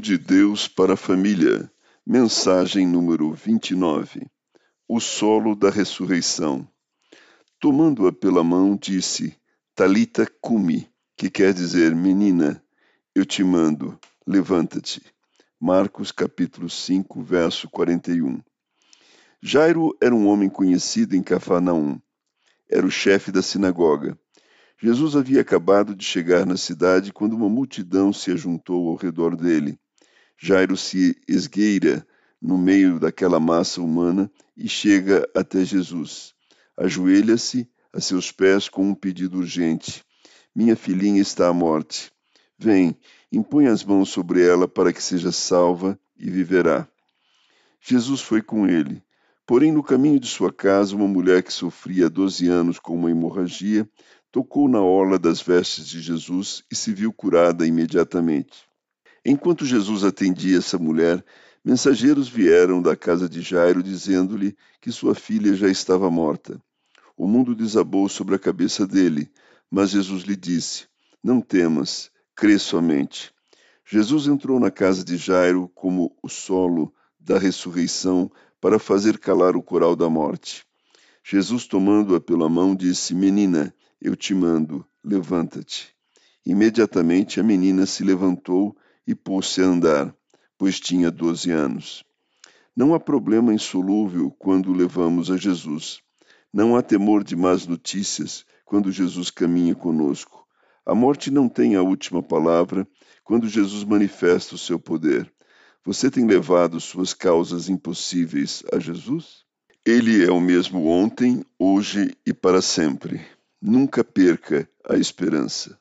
de Deus para a família. Mensagem número 29. O solo da ressurreição. Tomando-a pela mão, disse: Talita cumi, que quer dizer: Menina, eu te mando, levanta-te. Marcos capítulo 5, verso 41. Jairo era um homem conhecido em Cafarnaum. Era o chefe da sinagoga. Jesus havia acabado de chegar na cidade quando uma multidão se ajuntou ao redor dele. Jairo se esgueira no meio daquela massa humana e chega até Jesus. Ajoelha-se a seus pés com um pedido urgente: Minha filhinha está à morte. Vem, impõe as mãos sobre ela para que seja salva e viverá. Jesus foi com ele. Porém, no caminho de sua casa, uma mulher que sofria há doze anos com uma hemorragia tocou na orla das vestes de Jesus e se viu curada imediatamente. Enquanto Jesus atendia essa mulher, mensageiros vieram da casa de Jairo dizendo-lhe que sua filha já estava morta. O mundo desabou sobre a cabeça dele, mas Jesus lhe disse: Não temas, crê somente. Jesus entrou na casa de Jairo como o solo da ressurreição para fazer calar o coral da morte. Jesus, tomando-a pela mão, disse: Menina, eu te mando, levanta-te. Imediatamente a menina se levantou e pôs-se a andar, pois tinha doze anos. Não há problema insolúvel quando levamos a Jesus. Não há temor de más notícias quando Jesus caminha conosco. A morte não tem a última palavra quando Jesus manifesta o seu poder. Você tem levado suas causas impossíveis a Jesus? Ele é o mesmo ontem, hoje e para sempre. Nunca perca a esperança.